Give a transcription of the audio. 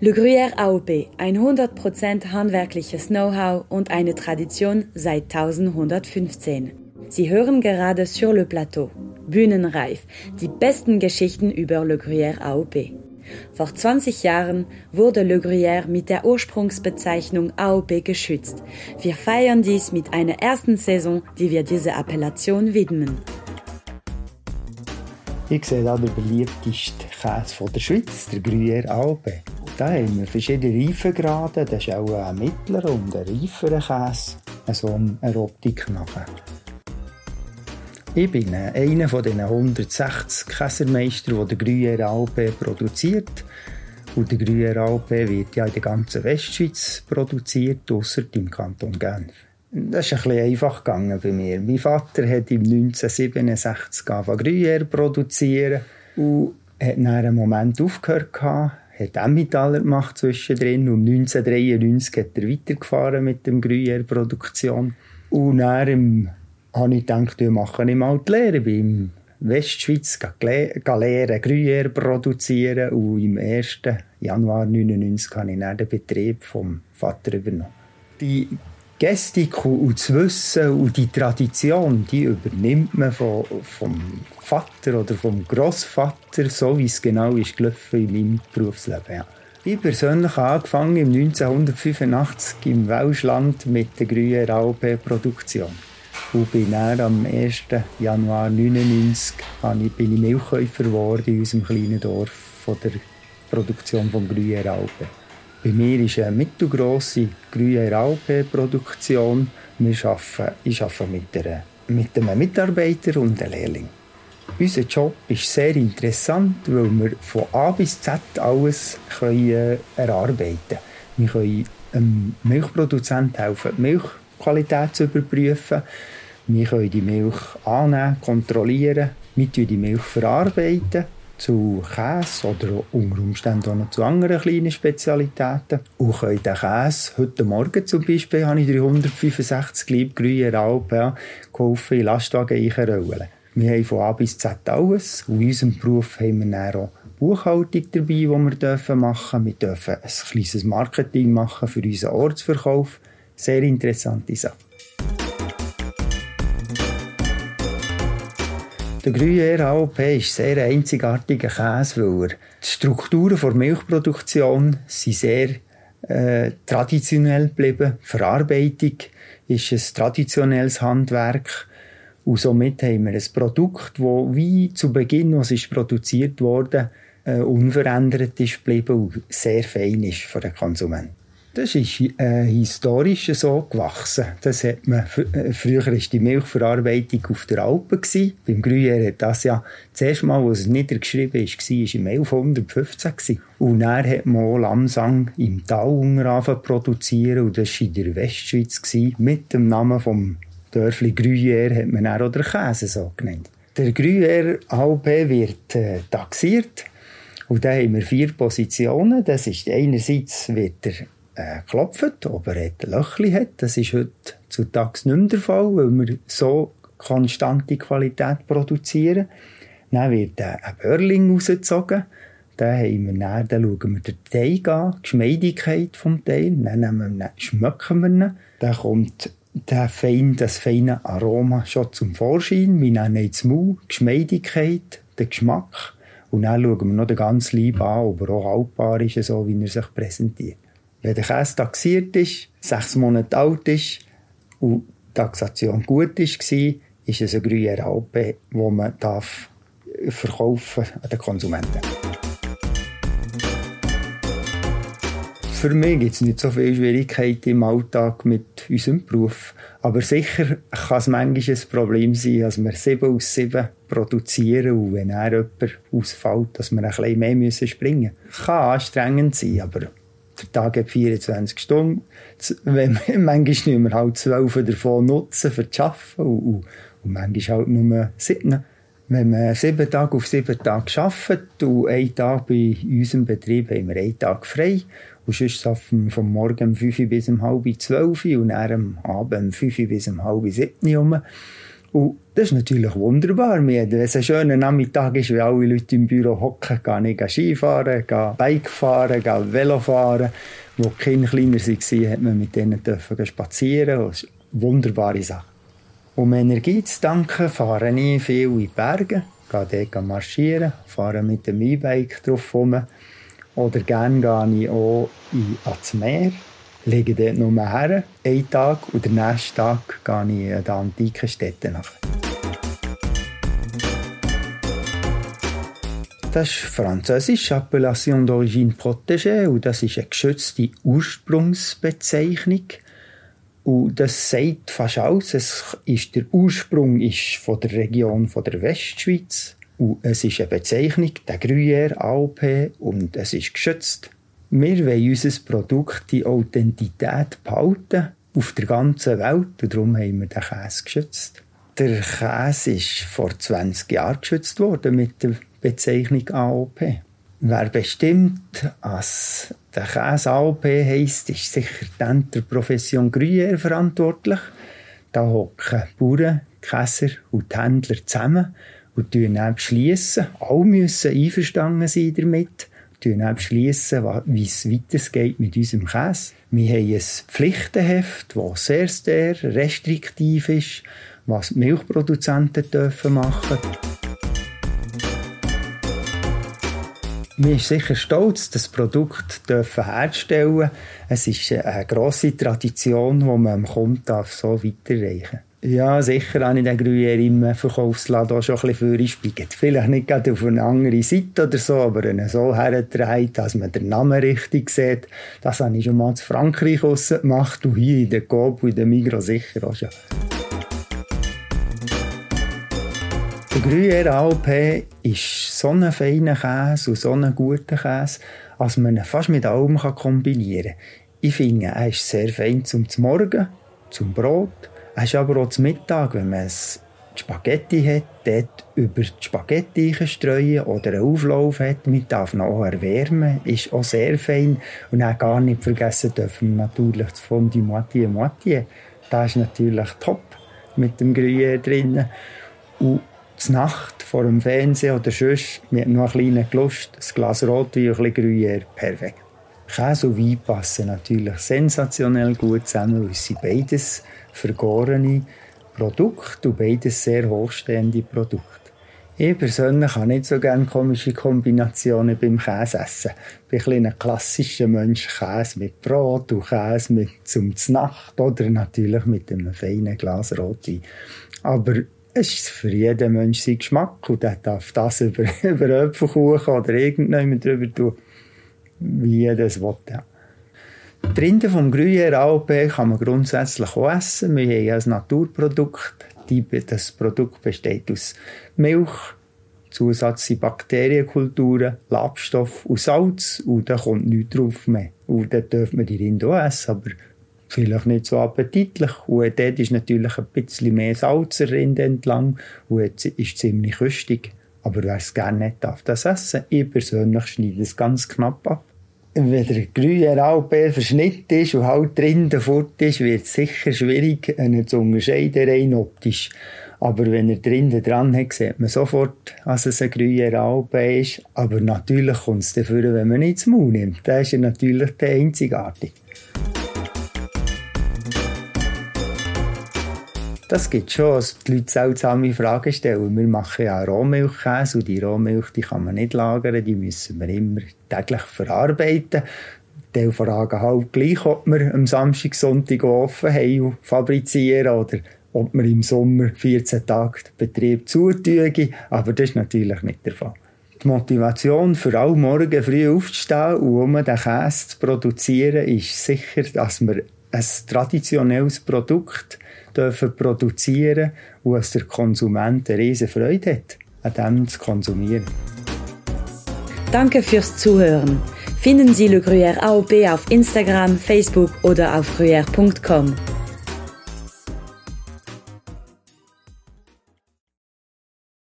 Le Gruyère AOP, ein 100% handwerkliches Know-how und eine Tradition seit 1115. Sie hören gerade Sur le Plateau, Bühnenreif, die besten Geschichten über Le Gruyère AOP. Vor 20 Jahren wurde Le Gruyère mit der Ursprungsbezeichnung AOP geschützt. Wir feiern dies mit einer ersten Saison, die wir dieser Appellation widmen. Ich sehe hier den beliebtesten Käse der Schweiz, der Gruyère AOP. Da haben wir verschiedene Reifengrade. Das ist auch ein mittlerer und ein reiferer Käse. So eine Optik nachher. Ich bin einer von den 160 Käsermeistern, die der Gruyère Alpe produziert. Und der Gruyère Alpe wird ja in der ganzen Westschweiz produziert, ausser im Kanton Genf. Das ist ein bisschen einfach gegangen bei mir. Mein Vater hat im 1967 angefangen Gruyère produzieren und hat dann einen Moment aufgehört hat Emmentaler gemacht zwischendrin und 1993 hat er weitergefahren mit dem Gruyère-Produktion. Und dann habe ich gedacht, wir machen ich mal die Lehre beim Westschweiz lernen, Gruyère produzieren und im 1. Januar 1999 habe ich dann den Betrieb vom Vater übernommen. Die Gestik und das Wissen und die Tradition, die übernimmt man vom, vom Vater oder vom Großvater, so wie es genau ist gelaufen in meinem Berufsleben. Ja. Ich persönlich habe angefangen im 1985 im Welschland mit der Gruyère AOP Produktion. Und bin dann am 1. Januar 1999 bin ich Milchkäufer geworden in unserem kleinen Dorf von der Produktion von Gruyère Alpe. Bei mir ist eine mittelgrosse Gruyère Alpe Produktion. Wir arbeiten, ich arbeite mit, einer, mit einem Mitarbeiter und einem Lehrling. Unser Job ist sehr interessant, weil wir von A bis Z alles können, äh, erarbeiten können. Wir können einem Milchproduzenten helfen, die Milchqualität zu überprüfen. Wir können die Milch annehmen, kontrollieren. Wir die Milch verarbeiten zu Käse oder unter Umständen auch noch zu anderen kleinen Spezialitäten. Und können den Käse, heute Morgen zum Beispiel, habe ich 365 Lieb Gruyère Alpe ja, geholfen, in Lastwagen einrollen. Wir haben von A bis Z alles. Und in unserem Beruf haben wir dann auch Buchhaltung dabei, die wir dürfen machen. Wir dürfen ein kleines Marketing machen für unseren Ortsverkauf. Sehr interessante Sache. Der Gruyère AOP ist sehr einzigartiger Käse, weil er die Strukturen der Milchproduktion sind sehr äh, traditionell geblieben. Die Verarbeitung ist ein traditionelles Handwerk. Und somit haben wir ein Produkt, das wie zu Beginn, als es produziert wurde, äh, unverändert ist geblieben und sehr fein ist für den Konsumenten. Das ist äh, historisch so gewachsen. Das hat man, äh, früher war die Milchverarbeitung auf der Alpen. Beim Gruyère hat das ja das erste Mal, als es niedergeschrieben ist, war, war im 1115. Gewesen. Und dann hat man auch Lamsang im Tal produzieren und das war in der Westschweiz. Gewesen. Mit dem Namen vom Dörfli Gruyère hat man auch den Käse so genannt. Der Gruyère AOP wird äh, taxiert und da haben wir vier Positionen. Das ist einerseits wird er äh, klopft, ob er ein Löchli hat. Das ist heute zutage nicht mehr der Fall, weil wir so konstante Qualität produzieren. Dann wird ein Börling rausgezogen. Dann, haben wir dann, dann schauen wir den Teig an, die Geschmeidigkeit des Teig. Dann nehmen schmecken wir ihn. Dann kommt der fein, das feine Aroma schon zum Vorschein. Wir nennen das Mau, die Geschmeidigkeit, den Geschmack. Und dann schauen wir noch den ganz lieb an, ob er auch haltbar ist, so wie er sich präsentiert. Wenn der Käse taxiert ist, sechs Monate alt ist und die Taxation gut ist, ist es ein Gruyère Alpe, wo man darf verkaufen an den Konsumenten. Für mich gibt es nicht so viele Schwierigkeiten im Alltag mit unserem Beruf. Aber sicher kann es manchmal ein Problem sein, dass wir sieben aus sieben produzieren und wenn dann jemand ausfällt, dass wir ein bisschen mehr springen müssen. Kann anstrengend sein, aber der Tag hat 24 Stunden. Wenn, manchmal müssen wir halt zwölf davon nutzen, für zu arbeiten und, und, manchmal halt nur sieben. Wenn man sieben Tage auf sieben Tage arbeitet und einen Tag bei unserem Betrieb haben wir einen Tag frei und sonst arbeiten wir vom Morgen um 5 bis um halb zwölf und dann am Abend um 5 bis um halb sieben um. Und das ist natürlich wunderbar. Wenn es ein schöner Nachmittag ist, wie alle Leute im Büro hocken, gehen ich Skifahren, gehen Bike fahren, gehen Velo. Wo die Kinder kleiner waren, hat man mit denen dürfen spazieren. Das ist eine wunderbare Sache. Um Energie zu danken, fahre ich viel in die Berge, gehe dort marschieren, fahre mit dem E-Bike drauf rum. Oder gerne gehe ich auch ans Meer, lege dort nur her, einen Tag und den nächsten Tag gehe ich an die antiken Städte nach. Das ist französisch, Appellation d'origine protégée, und das ist eine geschützte Ursprungsbezeichnung. Und das sagt fast alles. Es ist, der Ursprung ist von der Region von der Westschweiz. Und es ist eine Bezeichnung, der Gruyère AOP, und es ist geschützt. Wir wollen unser Produkt die Authentität behalten auf der ganzen Welt und darum haben wir den Käse geschützt. Der Käse ist vor 20 Jahren geschützt worden mit der Bezeichnung AOP. Wer bestimmt, was der Käse AOP heisst, ist sicher dann der Profession Gruyère verantwortlich. Da hocken Bauern, Käser und die Händler zusammen und dann beschließen, alle müssen einverstanden sein damit, beschließen, wie es weitergeht mit unserem Käse. Wir haben ein Pflichtenheft, das sehr, sehr restriktiv ist, was die Milchproduzenten dürfen machen Wir sind sicher stolz, das Produkt dürfen. Es ist eine grosse Tradition, die man am Kunden so weiterreichen ja, sicher habe ich den Gruyère im Verkaufsladen auch schon ein bisschen vorgespiegelt. Vielleicht nicht gerade auf eine andere Seite oder so, aber ihn so hergetragen, dass man den Namen richtig sieht. Das habe ich schon mal in Frankreich gemacht und hier in der Coop und in der Migros sicher auch schon. Der Gruyère AOP ist so ein feiner Käse und so ein guter Käse, dass man ihn fast mit allem kombinieren kann. Ich finde, er ist sehr fein zum Morgen, zum Brot, ist aber auch zum Mittag, wenn man Spaghetti hat, dort über die Spaghetti streuen oder einen Auflauf hat, man darf noch erwärmen, ist auch sehr fein. Und auch gar nicht vergessen dürfen wir natürlich das Fondue Moitié Moitié. Das ist natürlich top mit dem Gruyère drin. Und zur Nacht vor dem Fernsehen oder sonst, haben noch einen kleinen Lust, ein Glas Rotwein und ein bisschen Gruyère, perfekt. Käse und Wein passen natürlich sensationell gut zusammen, weil sie beides vergorene Produkte und beides sehr hochstehende Produkte. Ich persönlich habe nicht so gerne komische Kombinationen beim Käse essen. Ich bin ein, ein klassischer Mensch. Käse mit Brot und Käse mit zum Nacht oder natürlich mit einem feinen Glas Rotwein. Aber es ist für jeden Mensch sein Geschmack und der darf das über, über Äpfelkuchen oder irgendjemand drüber tun, wie will. Ja. Die Rinde vom Gruyère AOP kann man grundsätzlich auch essen. Wir haben ein Naturprodukt. Das Produkt besteht aus Milch, Zusatz sind Bakterienkulturen, Labstoff und Salz und da kommt nichts drauf mehr. Und dann dürfen wir die Rinde auch essen, aber vielleicht nicht so appetitlich. Und dort ist natürlich ein bisschen mehr Salz Rinde entlang und jetzt ist ziemlich köstig. Aber wer es gerne nicht darf, das essen. Ich persönlich schneide es ganz knapp ab wenn der grüne Alpe verschnitten ist und halt drin fort ist, wird es sicher schwierig, ihn zu unterscheiden, rein optisch. Aber wenn er drinnen dran hat, sieht man sofort, dass es ein grüner Alpe ist. Aber natürlich kommt es dafür, wenn man nicht zum Mund nimmt. Da ist natürlich der einzigartig. Das gibt schon, dass die Leute seltsame Fragen stellen. Wir machen ja Rohmilchkäse und die Rohmilch die kann man nicht lagern, die müssen wir immer täglich verarbeiten. Die fragen halt gleich, ob wir am Samstag, Sonntag offen haben und fabrizieren oder ob wir im Sommer 14 Tage den Betrieb zutun. Aber das ist natürlich nicht der Fall. Die Motivation für alle morgen früh aufzustehen und um den Käse zu produzieren, ist sicher, dass wir ein traditionelles Produkt dürfen produzieren und dass der Konsument eine riesige Freude hat, an dem zu konsumieren. Danke fürs Zuhören. Finden Sie Le Gruyère AOP auf Instagram, Facebook oder auf gruyère.com.